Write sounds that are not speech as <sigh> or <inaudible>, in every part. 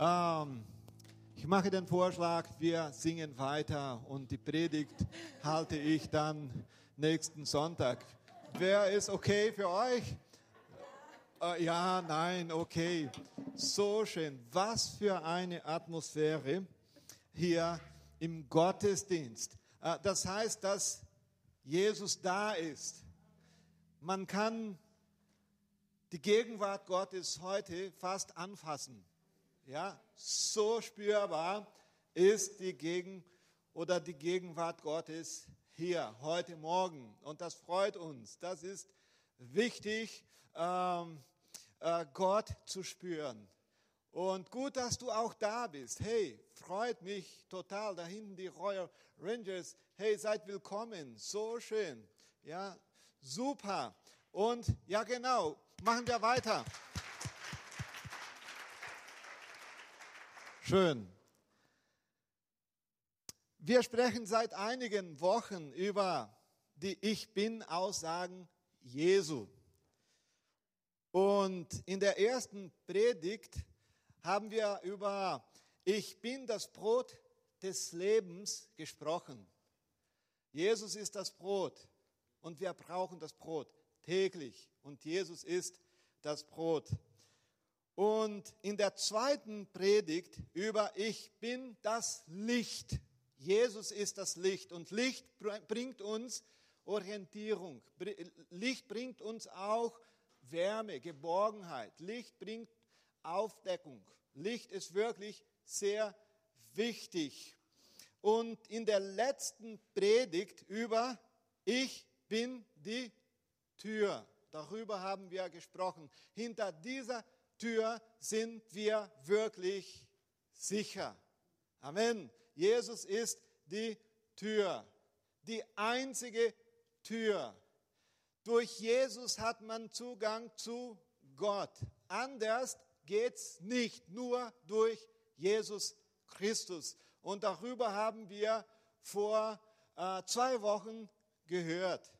Ähm, ich mache den Vorschlag, wir singen weiter und die Predigt halte ich dann nächsten Sonntag. Wer ist okay für euch? Äh, ja, nein, okay. So schön. Was für eine Atmosphäre hier im Gottesdienst. Äh, das heißt, dass Jesus da ist. Man kann die Gegenwart Gottes heute fast anfassen. Ja, so spürbar ist die Gegen oder die Gegenwart Gottes hier heute Morgen und das freut uns. Das ist wichtig, ähm, äh, Gott zu spüren. Und gut, dass du auch da bist. Hey, freut mich total. Da hinten die Royal Rangers. Hey, seid willkommen. So schön. Ja, super. Und ja, genau. Machen wir weiter. Schön. Wir sprechen seit einigen Wochen über die Ich bin-Aussagen Jesu. Und in der ersten Predigt haben wir über Ich bin das Brot des Lebens gesprochen. Jesus ist das Brot und wir brauchen das Brot täglich und Jesus ist das Brot. Und in der zweiten Predigt über Ich bin das Licht. Jesus ist das Licht und Licht bringt uns Orientierung. Licht bringt uns auch Wärme, Geborgenheit. Licht bringt Aufdeckung. Licht ist wirklich sehr wichtig. Und in der letzten Predigt über Ich bin die Tür, darüber haben wir gesprochen. Hinter dieser Tür sind wir wirklich sicher. Amen. Jesus ist die Tür, die einzige Tür. Durch Jesus hat man Zugang zu Gott. Anders geht es nicht, nur durch Jesus Christus. Und darüber haben wir vor äh, zwei Wochen gehört.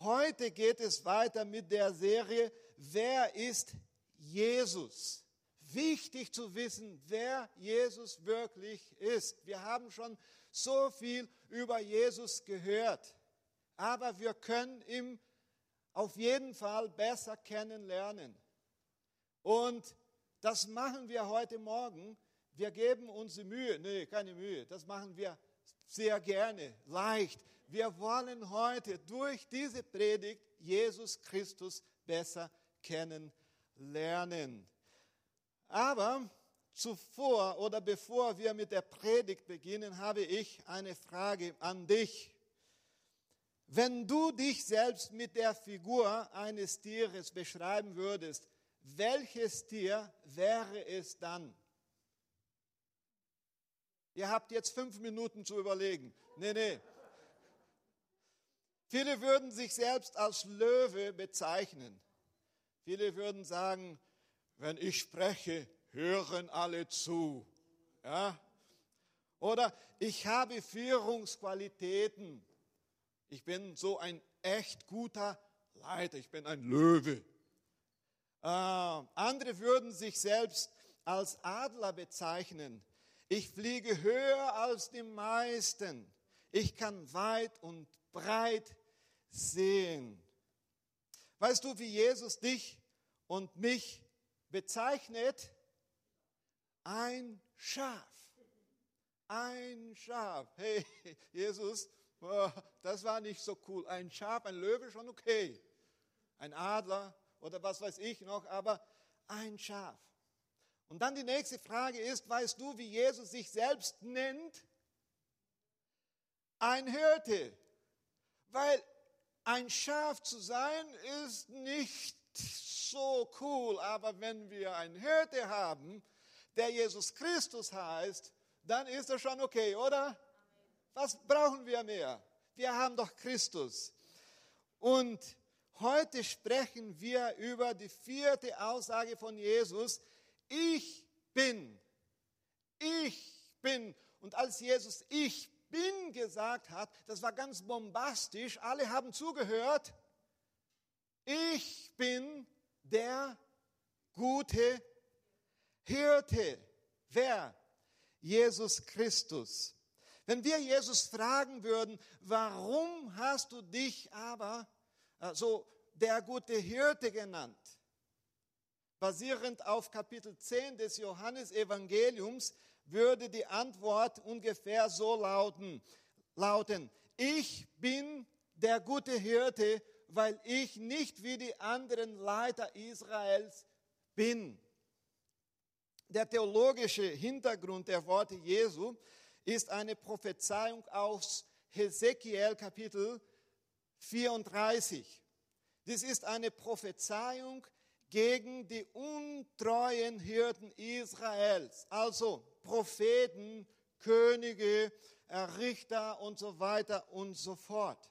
Heute geht es weiter mit der Serie Wer ist Jesus? Wichtig zu wissen, wer Jesus wirklich ist. Wir haben schon so viel über Jesus gehört, aber wir können ihn auf jeden Fall besser kennenlernen. Und das machen wir heute Morgen. Wir geben uns Mühe. Nee, keine Mühe. Das machen wir sehr gerne, leicht. Wir wollen heute durch diese Predigt Jesus Christus besser kennenlernen. Aber zuvor oder bevor wir mit der Predigt beginnen, habe ich eine Frage an dich. Wenn du dich selbst mit der Figur eines Tieres beschreiben würdest, welches Tier wäre es dann? Ihr habt jetzt fünf Minuten zu überlegen. Nee, nee. Viele würden sich selbst als Löwe bezeichnen. Viele würden sagen, wenn ich spreche, hören alle zu. Ja? Oder ich habe Führungsqualitäten. Ich bin so ein echt guter Leiter. Ich bin ein Löwe. Äh, andere würden sich selbst als Adler bezeichnen. Ich fliege höher als die meisten. Ich kann weit und breit sehen. Weißt du, wie Jesus dich und mich bezeichnet? Ein Schaf. Ein Schaf. Hey, <laughs> Jesus, das war nicht so cool. Ein Schaf, ein Löwe schon okay. Ein Adler oder was weiß ich noch, aber ein Schaf. Und dann die nächste Frage ist, weißt du, wie Jesus sich selbst nennt? Ein Hirte. Weil ein Schaf zu sein ist nicht so cool, aber wenn wir einen Hirte haben, der Jesus Christus heißt, dann ist das schon okay, oder? Was brauchen wir mehr? Wir haben doch Christus. Und heute sprechen wir über die vierte Aussage von Jesus. Ich bin. Ich bin. Und als Jesus ich bin gesagt hat, das war ganz bombastisch. Alle haben zugehört. Ich bin der gute Hirte. Wer? Jesus Christus. Wenn wir Jesus fragen würden, warum hast du dich aber äh, so der gute Hirte genannt? Basierend auf Kapitel 10 des Johannesevangeliums würde die Antwort ungefähr so lauten, lauten, ich bin der gute Hirte, weil ich nicht wie die anderen Leiter Israels bin. Der theologische Hintergrund der Worte Jesu ist eine Prophezeiung aus Hesekiel Kapitel 34. Dies ist eine Prophezeiung gegen die untreuen Hirten Israels, also Propheten, Könige, Richter und so weiter und so fort.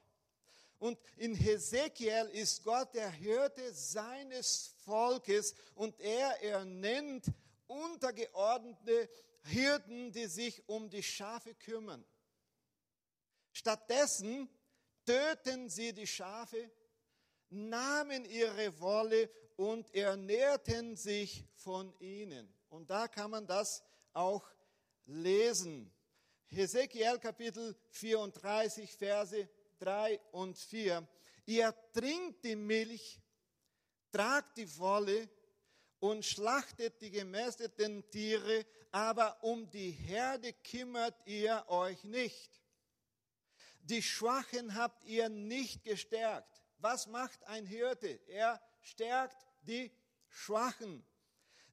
Und in Hesekiel ist Gott der Hirte seines Volkes und er ernennt untergeordnete Hirten, die sich um die Schafe kümmern. Stattdessen töten sie die Schafe, nahmen ihre Wolle und ernährten sich von ihnen. Und da kann man das auch lesen. Hesekiel Kapitel 34, Verse 3 und 4. Ihr trinkt die Milch, tragt die Wolle und schlachtet die gemästeten Tiere, aber um die Herde kümmert ihr euch nicht. Die Schwachen habt ihr nicht gestärkt. Was macht ein Hirte? Er stärkt die Schwachen.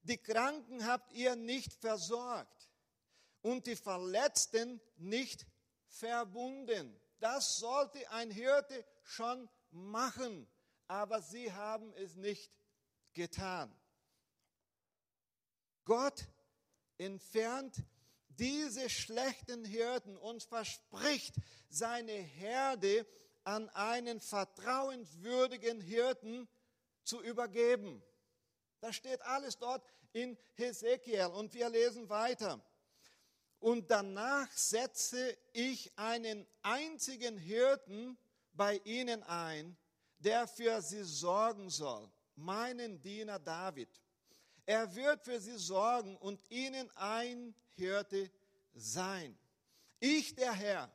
Die Kranken habt ihr nicht versorgt und die Verletzten nicht verbunden. Das sollte ein Hirte schon machen, aber sie haben es nicht getan. Gott entfernt diese schlechten Hirten und verspricht seine Herde an einen vertrauenswürdigen Hirten zu übergeben. Das steht alles dort in Hesekiel und wir lesen weiter und danach setze ich einen einzigen Hirten bei ihnen ein, der für sie sorgen soll, meinen Diener David. Er wird für sie sorgen und ihnen ein Hirte sein. Ich, der Herr,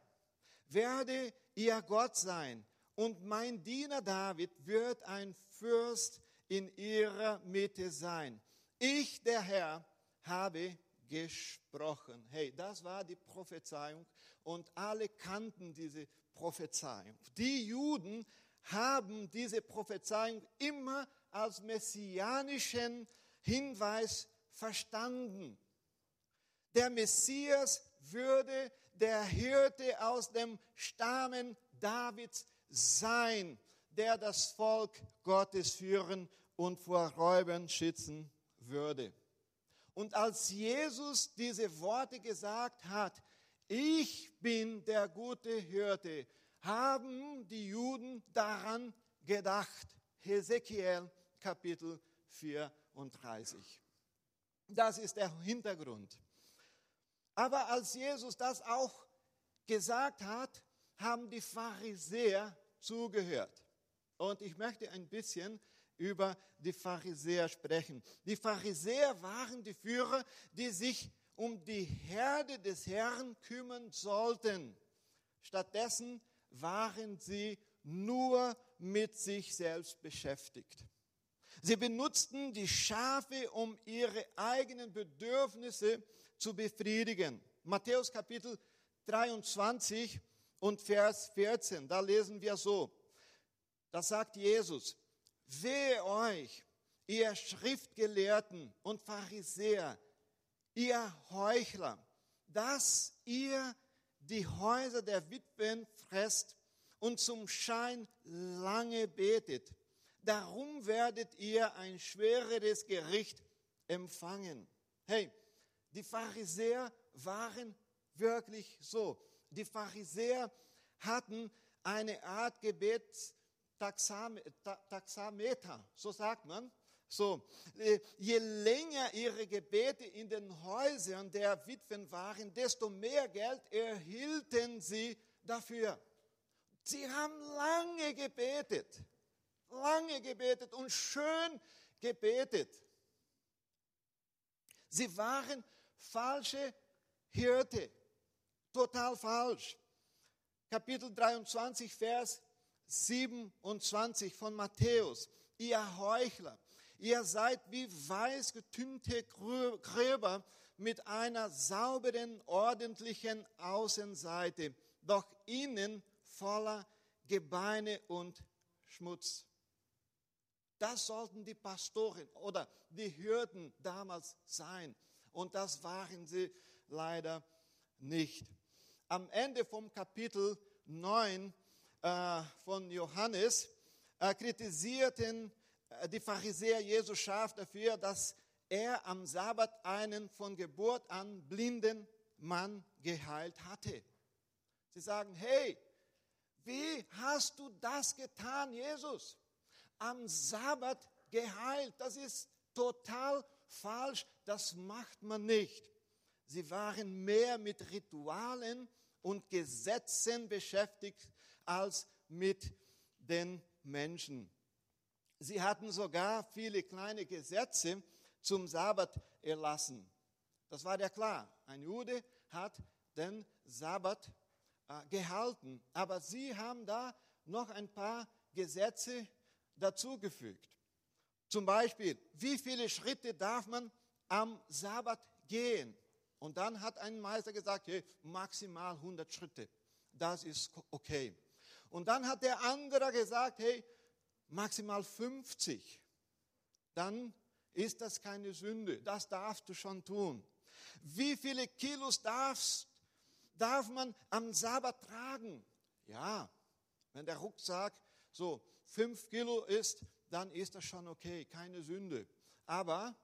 werde ihr Gott sein und mein Diener David wird ein Fürst in ihrer Mitte sein. Ich, der Herr, habe gesprochen. Hey, das war die Prophezeiung und alle kannten diese Prophezeiung. Die Juden haben diese Prophezeiung immer als messianischen Hinweis verstanden. Der Messias würde der Hirte aus dem Stamen Davids sein, der das Volk Gottes führen und vor Räubern schützen würde. Und als Jesus diese Worte gesagt hat, ich bin der gute Hirte, haben die Juden daran gedacht. Hesekiel Kapitel 34. Das ist der Hintergrund. Aber als Jesus das auch gesagt hat, haben die Pharisäer zugehört. Und ich möchte ein bisschen über die Pharisäer sprechen. Die Pharisäer waren die Führer, die sich um die Herde des Herrn kümmern sollten. Stattdessen waren sie nur mit sich selbst beschäftigt. Sie benutzten die Schafe, um ihre eigenen Bedürfnisse zu befriedigen. Matthäus Kapitel 23 und Vers 14, da lesen wir so. Da sagt Jesus, Wehe euch, ihr Schriftgelehrten und Pharisäer, ihr Heuchler, dass ihr die Häuser der Witwen fresst und zum Schein lange betet. Darum werdet ihr ein schwereres Gericht empfangen. Hey, die Pharisäer waren wirklich so. Die Pharisäer hatten eine Art Gebets, Taxameter, so sagt man. So, äh, je länger ihre Gebete in den Häusern der Witwen waren, desto mehr Geld erhielten sie dafür. Sie haben lange gebetet, lange gebetet und schön gebetet. Sie waren falsche Hirte. Total falsch. Kapitel 23, Vers 27 von Matthäus. Ihr Heuchler, ihr seid wie weiß getünte Gräber mit einer sauberen, ordentlichen Außenseite, doch innen voller Gebeine und Schmutz. Das sollten die Pastoren oder die Hürden damals sein. Und das waren sie leider nicht. Am Ende vom Kapitel 9 äh, von Johannes äh, kritisierten äh, die Pharisäer Jesus scharf dafür, dass er am Sabbat einen von Geburt an blinden Mann geheilt hatte. Sie sagen, hey, wie hast du das getan, Jesus? Am Sabbat geheilt. Das ist total falsch. Das macht man nicht. Sie waren mehr mit Ritualen und Gesetzen beschäftigt als mit den Menschen. Sie hatten sogar viele kleine Gesetze zum Sabbat erlassen. Das war ja klar. Ein Jude hat den Sabbat äh, gehalten. Aber sie haben da noch ein paar Gesetze dazugefügt. Zum Beispiel, wie viele Schritte darf man am Sabbat gehen? Und dann hat ein Meister gesagt, hey, maximal 100 Schritte. Das ist okay. Und dann hat der andere gesagt, hey, maximal 50. Dann ist das keine Sünde. Das darfst du schon tun. Wie viele Kilos darfst, darf man am Sabbat tragen? Ja, wenn der Rucksack so fünf Kilo ist, dann ist das schon okay, keine Sünde. Aber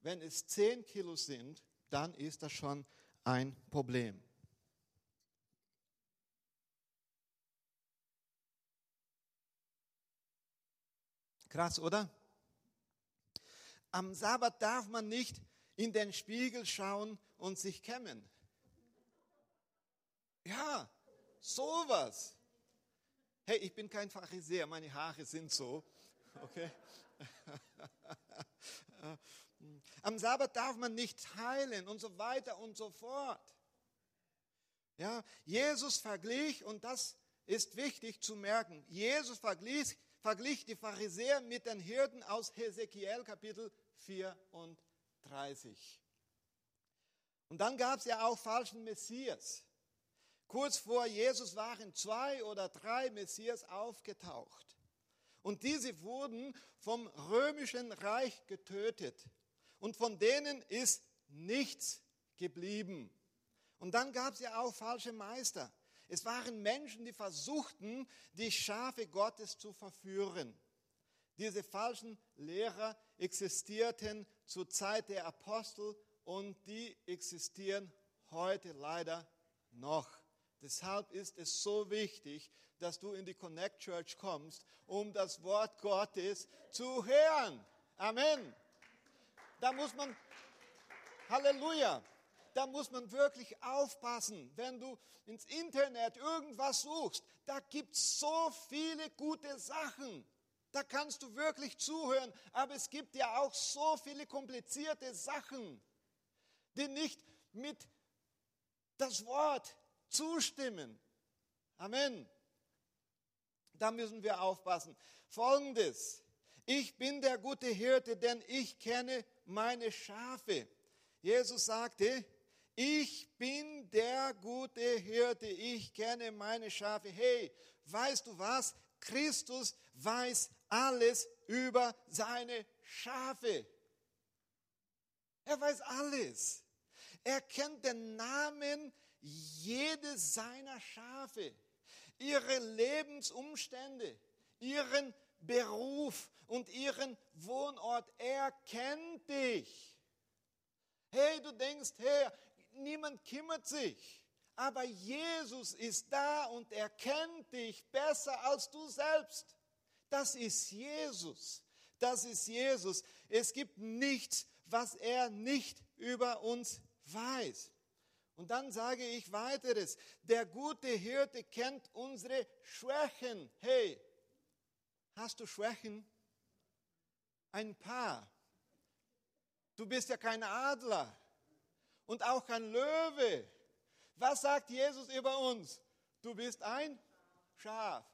wenn es zehn Kilo sind, dann ist das schon ein Problem. Krass, oder? Am Sabbat darf man nicht in den Spiegel schauen und sich kämmen. Ja, sowas. Hey, ich bin kein Pharisäer, meine Haare sind so. Okay? <laughs> Am Sabbat darf man nicht heilen und so weiter und so fort. Ja, Jesus verglich, und das ist wichtig zu merken, Jesus verglich, verglich die Pharisäer mit den Hirten aus Hesekiel Kapitel 34. Und dann gab es ja auch falschen Messias. Kurz vor Jesus waren zwei oder drei Messias aufgetaucht. Und diese wurden vom römischen Reich getötet. Und von denen ist nichts geblieben. Und dann gab es ja auch falsche Meister. Es waren Menschen, die versuchten, die Schafe Gottes zu verführen. Diese falschen Lehrer existierten zur Zeit der Apostel und die existieren heute leider noch. Deshalb ist es so wichtig, dass du in die Connect Church kommst, um das Wort Gottes zu hören. Amen. Da muss man, Halleluja, da muss man wirklich aufpassen, wenn du ins Internet irgendwas suchst. Da gibt es so viele gute Sachen. Da kannst du wirklich zuhören. Aber es gibt ja auch so viele komplizierte Sachen, die nicht mit das Wort zustimmen. Amen. Da müssen wir aufpassen. Folgendes. Ich bin der gute Hirte, denn ich kenne meine Schafe. Jesus sagte, ich bin der gute Hirte, ich kenne meine Schafe. Hey, weißt du was? Christus weiß alles über seine Schafe. Er weiß alles. Er kennt den Namen jedes seiner Schafe, ihre Lebensumstände, ihren Beruf und ihren Wohnort. Er kennt dich. Hey, du denkst, hey, niemand kümmert sich. Aber Jesus ist da und er kennt dich besser als du selbst. Das ist Jesus. Das ist Jesus. Es gibt nichts, was er nicht über uns weiß. Und dann sage ich weiteres. Der gute Hirte kennt unsere Schwächen. Hey, hast du Schwächen? Ein paar. Du bist ja kein Adler. Und auch kein Löwe. Was sagt Jesus über uns? Du bist ein Schaf.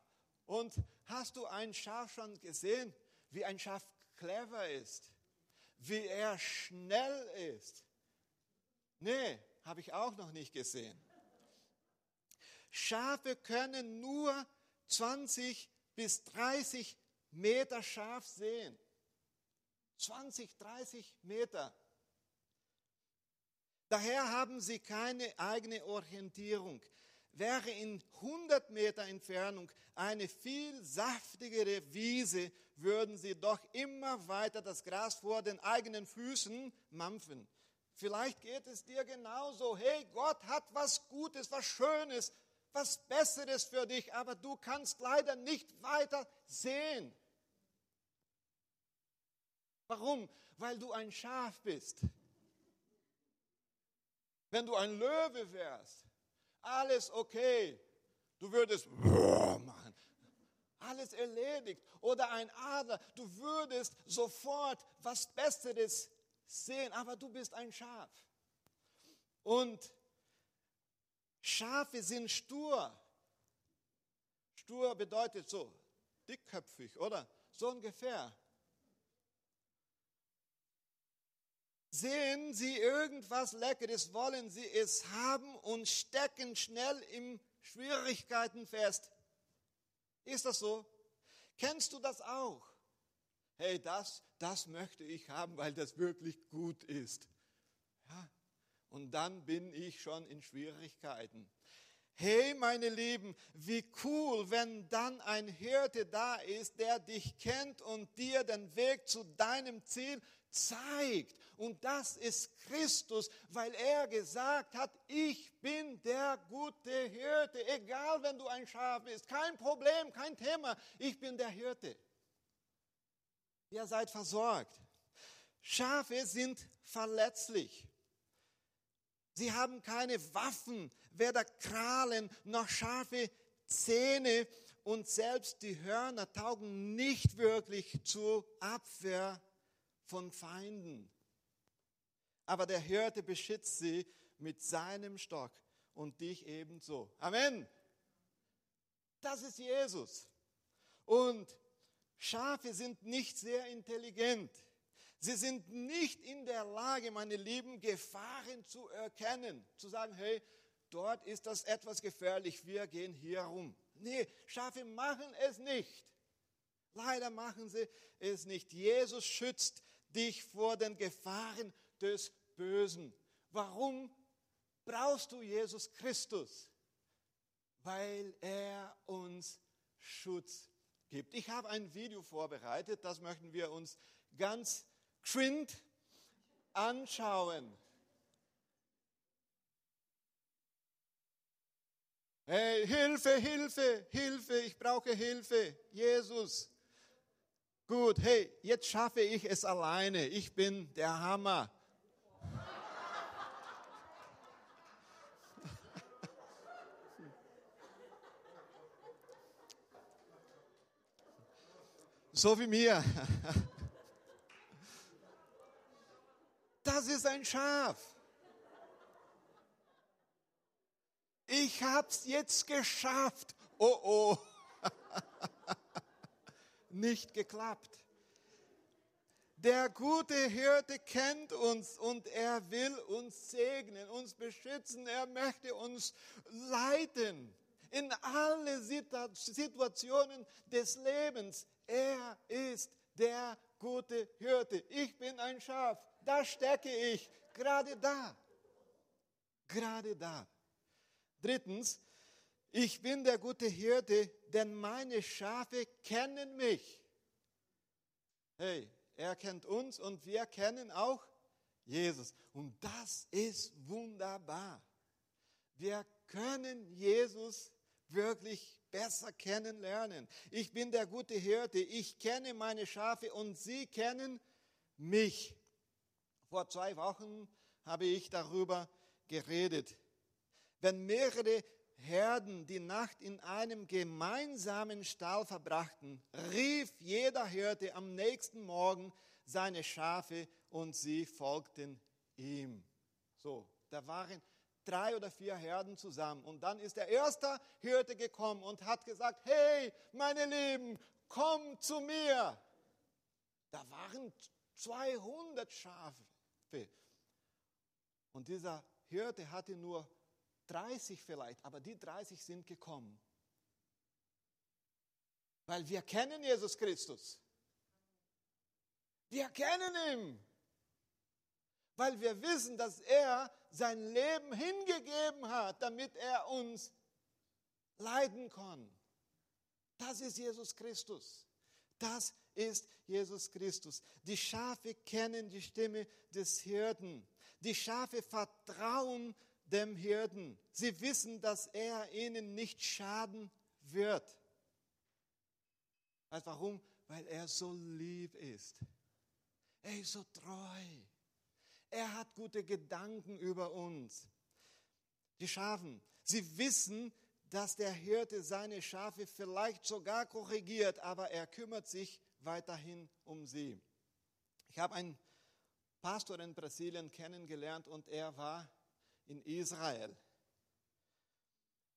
Und hast du ein Schaf schon gesehen, wie ein Schaf clever ist? Wie er schnell ist? Nee, habe ich auch noch nicht gesehen. Schafe können nur 20 bis 30 Meter scharf sehen. 20, 30 Meter. Daher haben sie keine eigene Orientierung. Wäre in 100 Meter Entfernung eine viel saftigere Wiese, würden sie doch immer weiter das Gras vor den eigenen Füßen mampfen. Vielleicht geht es dir genauso. Hey, Gott hat was Gutes, was Schönes, was Besseres für dich, aber du kannst leider nicht weiter sehen. Warum? Weil du ein Schaf bist. Wenn du ein Löwe wärst, alles okay, du würdest machen, alles erledigt. Oder ein Adler, du würdest sofort was Besseres sehen, aber du bist ein Schaf. Und Schafe sind stur. Stur bedeutet so dickköpfig, oder? So ungefähr. Sehen Sie irgendwas Leckeres, wollen Sie es haben und stecken schnell in Schwierigkeiten fest. Ist das so? Kennst du das auch? Hey, das, das möchte ich haben, weil das wirklich gut ist. Ja, und dann bin ich schon in Schwierigkeiten. Hey, meine Lieben, wie cool, wenn dann ein Hirte da ist, der dich kennt und dir den Weg zu deinem Ziel zeigt. Und das ist Christus, weil er gesagt hat, ich bin der gute Hirte. Egal, wenn du ein Schaf bist, kein Problem, kein Thema. Ich bin der Hirte. Ihr seid versorgt. Schafe sind verletzlich. Sie haben keine Waffen, weder Krallen noch scharfe Zähne und selbst die Hörner taugen nicht wirklich zur Abwehr von Feinden. Aber der Hirte beschützt sie mit seinem Stock und dich ebenso. Amen. Das ist Jesus. Und Schafe sind nicht sehr intelligent. Sie sind nicht in der Lage, meine Lieben, Gefahren zu erkennen, zu sagen, hey, dort ist das etwas gefährlich, wir gehen hier rum. Nee, Schafe machen es nicht. Leider machen sie es nicht. Jesus schützt dich vor den Gefahren des Bösen. Warum brauchst du Jesus Christus? Weil er uns Schutz gibt. Ich habe ein Video vorbereitet, das möchten wir uns ganz geschwind anschauen. Hey, Hilfe, Hilfe, Hilfe, ich brauche Hilfe. Jesus, Gut, hey, jetzt schaffe ich es alleine. Ich bin der Hammer. So wie mir. Das ist ein Schaf. Ich hab's jetzt geschafft. Oh oh <laughs> nicht geklappt. Der gute Hirte kennt uns und er will uns segnen, uns beschützen, er möchte uns leiten in alle Situationen des Lebens. Er ist der gute Hirte. Ich bin ein Schaf, da stecke ich, gerade da. Gerade da. Drittens, ich bin der gute Hirte, denn meine Schafe kennen mich. Hey, er kennt uns und wir kennen auch Jesus. Und das ist wunderbar. Wir können Jesus wirklich besser kennenlernen. Ich bin der gute Hirte, ich kenne meine Schafe und sie kennen mich. Vor zwei Wochen habe ich darüber geredet. Wenn mehrere Herden die Nacht in einem gemeinsamen Stall verbrachten, rief jeder Hirte am nächsten Morgen seine Schafe und sie folgten ihm. So, Da waren drei oder vier Herden zusammen. Und dann ist der erste Hirte gekommen und hat gesagt, hey, meine Lieben, komm zu mir. Da waren 200 Schafe. Und dieser Hirte hatte nur 30 vielleicht, aber die 30 sind gekommen. Weil wir kennen Jesus Christus. Wir kennen ihn. Weil wir wissen, dass er sein Leben hingegeben hat, damit er uns leiden kann. Das ist Jesus Christus. Das ist Jesus Christus. Die Schafe kennen die Stimme des Hirten. Die Schafe vertrauen dem Hirten. Sie wissen, dass er ihnen nicht schaden wird. Weißt warum? Weil er so lieb ist. Er ist so treu. Er hat gute Gedanken über uns. Die Schafen, sie wissen, dass der Hirte seine Schafe vielleicht sogar korrigiert, aber er kümmert sich weiterhin um sie. Ich habe einen Pastor in Brasilien kennengelernt und er war in Israel.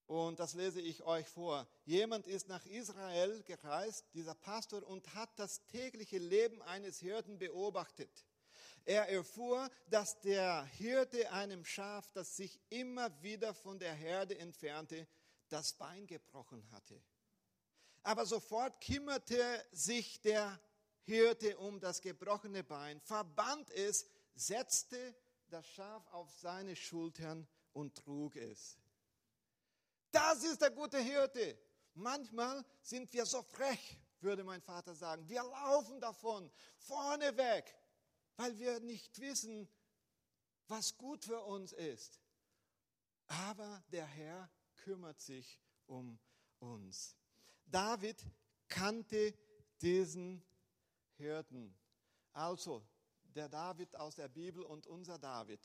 Und das lese ich euch vor. Jemand ist nach Israel gereist, dieser Pastor, und hat das tägliche Leben eines Hirten beobachtet. Er erfuhr, dass der Hirte einem Schaf, das sich immer wieder von der Herde entfernte, das Bein gebrochen hatte. Aber sofort kümmerte sich der Hirte um das gebrochene Bein, verband es, setzte das Schaf auf seine Schultern und trug es. Das ist der gute Hirte. Manchmal sind wir so frech, würde mein Vater sagen. Wir laufen davon, vorne weg, weil wir nicht wissen, was gut für uns ist. Aber der Herr kümmert sich um uns. David kannte diesen Hirten. Also der David aus der Bibel und unser David,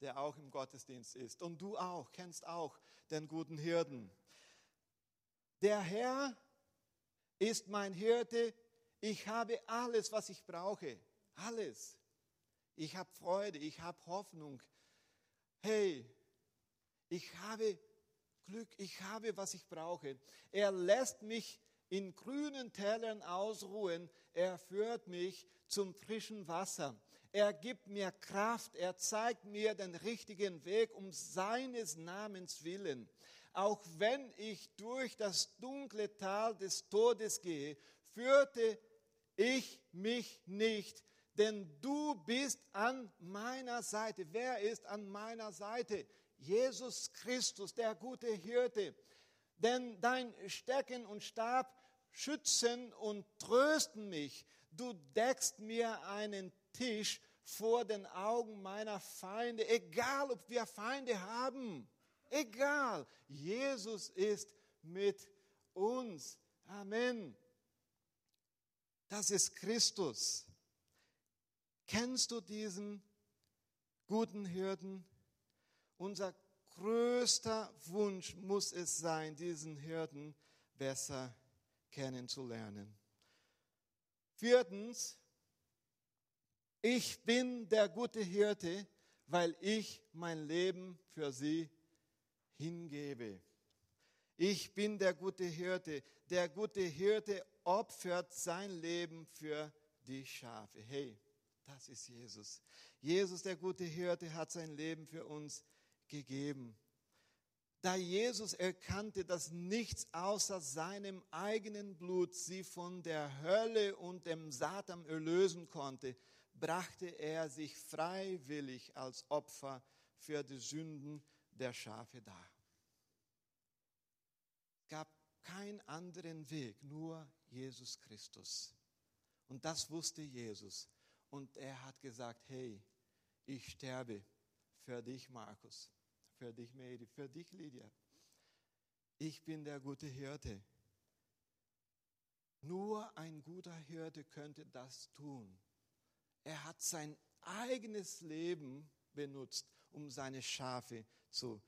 der auch im Gottesdienst ist. Und du auch, kennst auch den guten Hirten. Der Herr ist mein Hirte. Ich habe alles, was ich brauche. Alles. Ich habe Freude, ich habe Hoffnung. Hey, ich habe Glück, ich habe, was ich brauche. Er lässt mich in grünen Tälern ausruhen. Er führt mich zum frischen Wasser. Er gibt mir Kraft. Er zeigt mir den richtigen Weg um seines Namens willen. Auch wenn ich durch das dunkle Tal des Todes gehe, führte ich mich nicht, denn du bist an meiner Seite. Wer ist an meiner Seite? Jesus Christus, der gute Hirte. Denn dein Stecken und Stab schützen und trösten mich. Du deckst mir einen Tisch vor den Augen meiner Feinde, egal ob wir Feinde haben. Egal, Jesus ist mit uns. Amen. Das ist Christus. Kennst du diesen guten Hirten? Unser größter Wunsch muss es sein, diesen Hirten besser kennenzulernen. Viertens, ich bin der gute Hirte, weil ich mein Leben für sie hingebe. Ich bin der gute Hirte. Der gute Hirte opfert sein Leben für die Schafe. Hey, das ist Jesus. Jesus, der gute Hirte, hat sein Leben für uns gegeben. Da Jesus erkannte, dass nichts außer seinem eigenen Blut sie von der Hölle und dem Satan erlösen konnte, brachte er sich freiwillig als Opfer für die Sünden der Schafe dar. Es gab keinen anderen Weg, nur Jesus Christus. Und das wusste Jesus. Und er hat gesagt, hey, ich sterbe für dich, Markus, für dich, Mary, für dich, Lydia. Ich bin der gute Hirte. Nur ein guter Hirte könnte das tun. Er hat sein eigenes Leben benutzt, um seine Schafe zu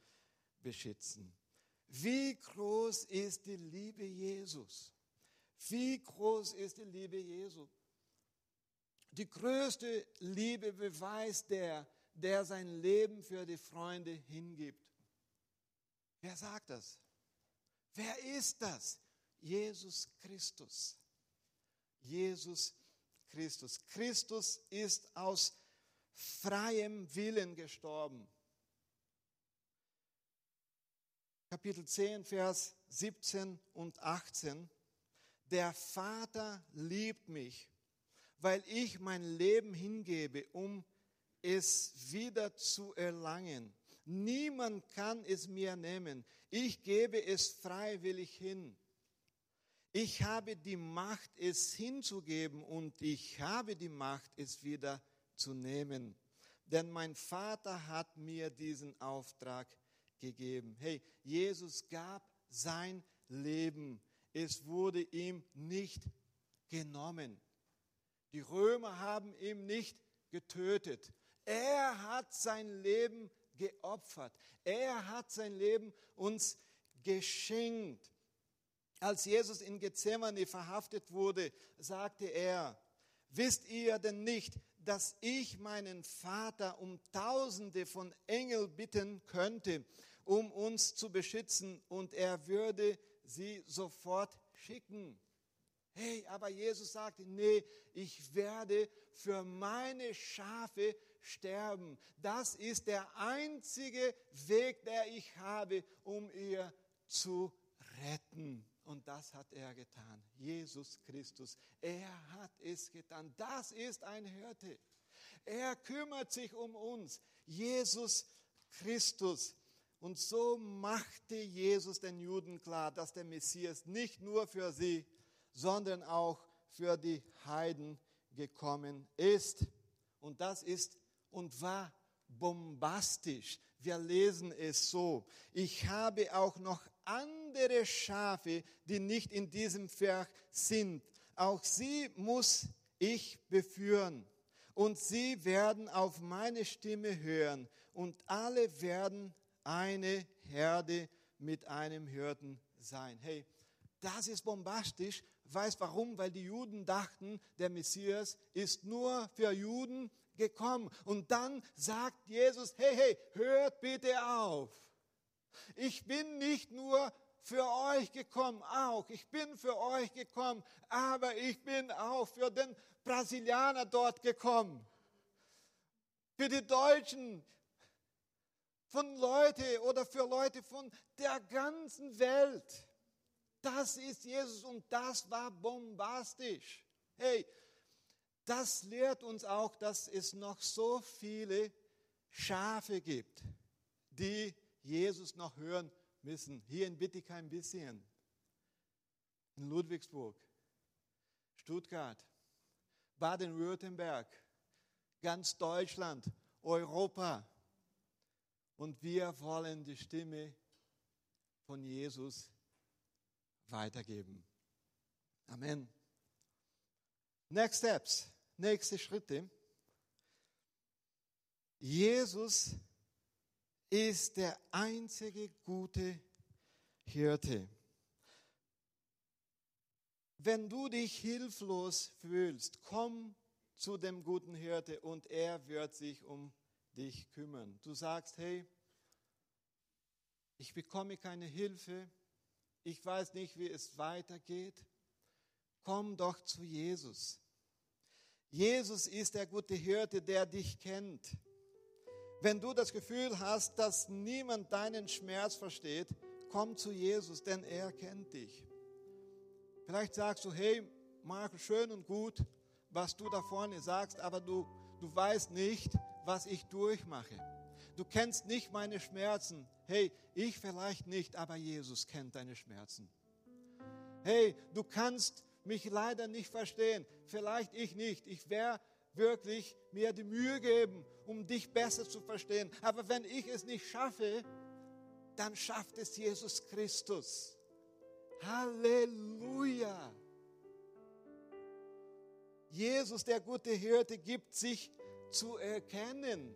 beschützen. Wie groß ist die Liebe Jesus? Wie groß ist die Liebe Jesus? Die größte Liebe beweist der, der sein Leben für die Freunde hingibt. Wer sagt das? Wer ist das? Jesus Christus. Jesus Christus. Christus ist aus freiem Willen gestorben. Kapitel 10, Vers 17 und 18. Der Vater liebt mich, weil ich mein Leben hingebe, um es wieder zu erlangen. Niemand kann es mir nehmen. Ich gebe es freiwillig hin. Ich habe die Macht, es hinzugeben und ich habe die Macht, es wieder zu nehmen. Denn mein Vater hat mir diesen Auftrag gegeben. Hey, Jesus gab sein Leben. Es wurde ihm nicht genommen. Die Römer haben ihn nicht getötet. Er hat sein Leben geopfert. Er hat sein Leben uns geschenkt. Als Jesus in Gethsemane verhaftet wurde, sagte er, wisst ihr denn nicht, dass ich meinen Vater um Tausende von Engeln bitten könnte, um uns zu beschützen und er würde sie sofort schicken. Hey, aber Jesus sagte, nee, ich werde für meine Schafe sterben. Das ist der einzige Weg, der ich habe, um ihr zu retten. Und das hat er getan. Jesus Christus. Er hat es getan. Das ist ein Hirte. Er kümmert sich um uns. Jesus Christus. Und so machte Jesus den Juden klar, dass der Messias nicht nur für sie, sondern auch für die Heiden gekommen ist. Und das ist und war bombastisch. Wir lesen es so. Ich habe auch noch andere Schafe, die nicht in diesem Werk sind. Auch sie muss ich beführen. Und sie werden auf meine Stimme hören. Und alle werden eine Herde mit einem Hirten sein. Hey, das ist bombastisch. Weißt warum? Weil die Juden dachten, der Messias ist nur für Juden gekommen. Und dann sagt Jesus, hey, hey, hört bitte auf. Ich bin nicht nur für euch gekommen, auch. Ich bin für euch gekommen, aber ich bin auch für den Brasilianer dort gekommen. Für die Deutschen, von Leute oder für Leute von der ganzen Welt. Das ist Jesus und das war bombastisch. Hey, das lehrt uns auch, dass es noch so viele Schafe gibt, die Jesus noch hören müssen. Hier in Bittigheim ein bisschen, in Ludwigsburg, Stuttgart, Baden-Württemberg, ganz Deutschland, Europa. Und wir wollen die Stimme von Jesus weitergeben. Amen. Next steps nächste Schritte. Jesus ist der einzige gute Hirte. Wenn du dich hilflos fühlst, komm zu dem guten Hirte und er wird sich um dich kümmern. Du sagst, hey, ich bekomme keine Hilfe, ich weiß nicht, wie es weitergeht. Komm doch zu Jesus. Jesus ist der gute Hirte, der dich kennt. Wenn du das Gefühl hast, dass niemand deinen Schmerz versteht, komm zu Jesus, denn er kennt dich. Vielleicht sagst du, hey, Marco, schön und gut, was du da vorne sagst, aber du, du weißt nicht, was ich durchmache. Du kennst nicht meine Schmerzen. Hey, ich vielleicht nicht, aber Jesus kennt deine Schmerzen. Hey, du kannst mich leider nicht verstehen. Vielleicht ich nicht. Ich werde wirklich mir die Mühe geben, um dich besser zu verstehen. Aber wenn ich es nicht schaffe, dann schafft es Jesus Christus. Halleluja. Jesus, der gute Hirte, gibt sich zu erkennen.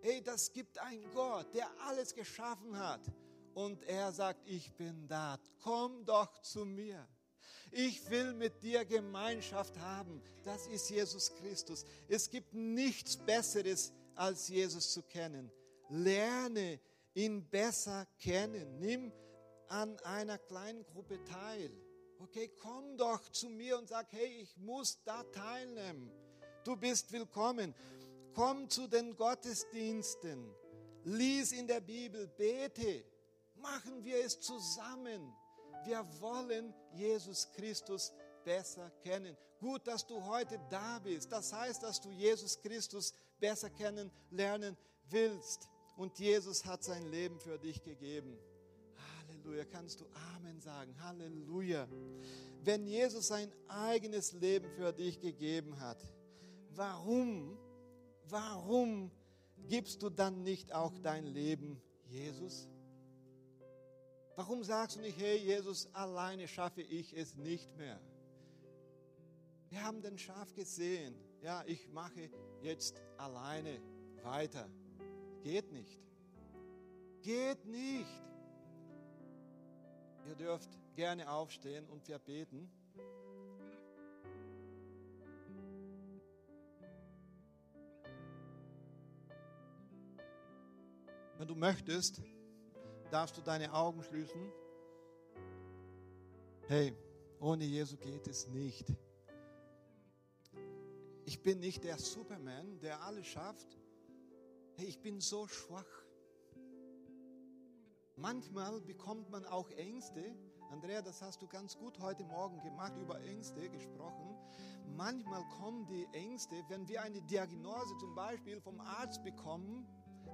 Hey, das gibt ein Gott, der alles geschaffen hat. Und er sagt, ich bin da. Komm doch zu mir. Ich will mit dir Gemeinschaft haben. Das ist Jesus Christus. Es gibt nichts Besseres, als Jesus zu kennen. Lerne ihn besser kennen. Nimm an einer kleinen Gruppe teil. Okay, komm doch zu mir und sag, hey, ich muss da teilnehmen. Du bist willkommen. Komm zu den Gottesdiensten. Lies in der Bibel, bete. Machen wir es zusammen. Wir wollen Jesus Christus besser kennen. Gut, dass du heute da bist. Das heißt, dass du Jesus Christus besser kennenlernen willst. Und Jesus hat sein Leben für dich gegeben. Halleluja. Kannst du Amen sagen? Halleluja. Wenn Jesus sein eigenes Leben für dich gegeben hat, warum, warum gibst du dann nicht auch dein Leben Jesus? Warum sagst du nicht, hey Jesus, alleine schaffe ich es nicht mehr? Wir haben den Schaf gesehen. Ja, ich mache jetzt alleine weiter. Geht nicht. Geht nicht. Ihr dürft gerne aufstehen und wir beten. Wenn du möchtest, darfst du deine Augen schließen. Hey, ohne Jesu geht es nicht. Ich bin nicht der Superman, der alles schafft. Hey, ich bin so schwach. Manchmal bekommt man auch Ängste. Andrea, das hast du ganz gut heute Morgen gemacht, über Ängste gesprochen. Manchmal kommen die Ängste, wenn wir eine Diagnose zum Beispiel vom Arzt bekommen,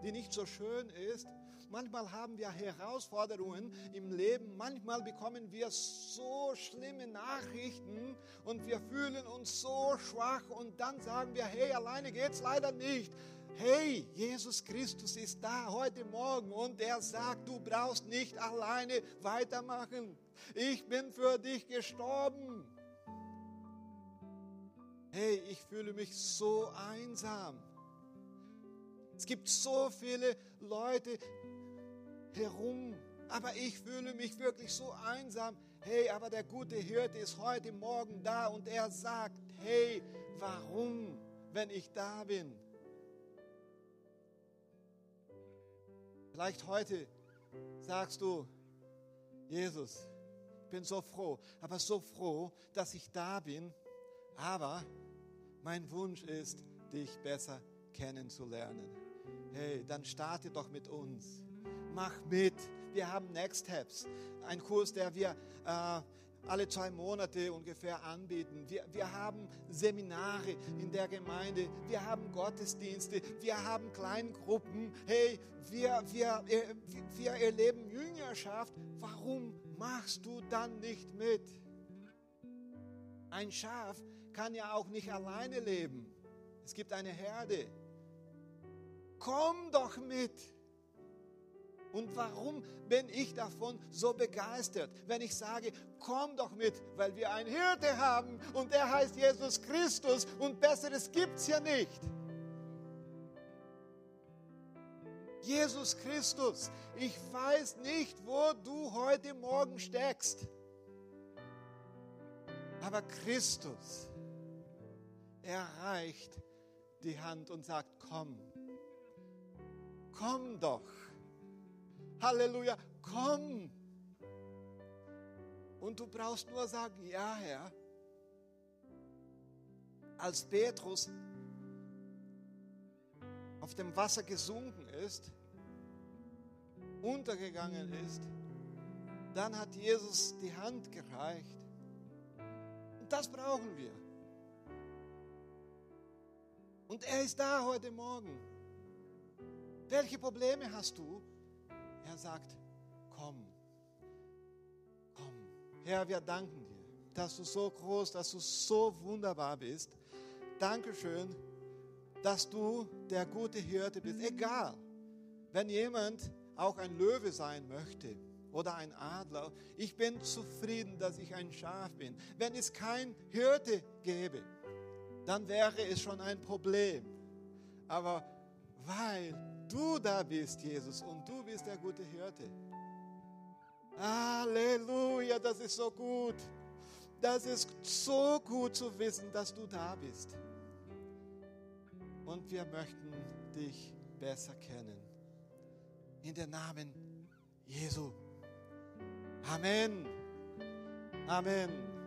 die nicht so schön ist, Manchmal haben wir Herausforderungen im Leben. Manchmal bekommen wir so schlimme Nachrichten und wir fühlen uns so schwach und dann sagen wir, hey, alleine geht's leider nicht. Hey, Jesus Christus ist da heute Morgen und er sagt, du brauchst nicht alleine weitermachen. Ich bin für dich gestorben. Hey, ich fühle mich so einsam. Es gibt so viele Leute, herum, aber ich fühle mich wirklich so einsam. Hey, aber der gute Hirte ist heute Morgen da und er sagt, hey, warum, wenn ich da bin? Vielleicht heute sagst du, Jesus, ich bin so froh, aber so froh, dass ich da bin, aber mein Wunsch ist, dich besser kennenzulernen. Hey, dann starte doch mit uns mach mit. Wir haben Next Steps, ein Kurs, der wir äh, alle zwei Monate ungefähr anbieten. Wir, wir haben Seminare in der Gemeinde, wir haben Gottesdienste, wir haben Kleingruppen. Hey, wir, wir, äh, wir erleben Jüngerschaft. Warum machst du dann nicht mit? Ein Schaf kann ja auch nicht alleine leben. Es gibt eine Herde. Komm doch mit. Und warum bin ich davon so begeistert, wenn ich sage, komm doch mit, weil wir einen Hirte haben und der heißt Jesus Christus und besseres gibt es ja nicht. Jesus Christus, ich weiß nicht, wo du heute Morgen steckst, aber Christus erreicht die Hand und sagt, komm, komm doch. Halleluja, komm. Und du brauchst nur sagen, ja Herr. Als Petrus auf dem Wasser gesunken ist, untergegangen ist, dann hat Jesus die Hand gereicht. Und das brauchen wir. Und er ist da heute Morgen. Welche Probleme hast du? Er sagt, komm, komm. Herr, wir danken dir, dass du so groß, dass du so wunderbar bist. Dankeschön, dass du der gute Hirte bist. Egal, wenn jemand auch ein Löwe sein möchte oder ein Adler, ich bin zufrieden, dass ich ein Schaf bin. Wenn es kein Hirte gäbe, dann wäre es schon ein Problem. Aber weil du da bist, Jesus, und du bist der gute Hirte. Halleluja, das ist so gut. Das ist so gut zu wissen, dass du da bist. Und wir möchten dich besser kennen. In den Namen Jesu. Amen. Amen.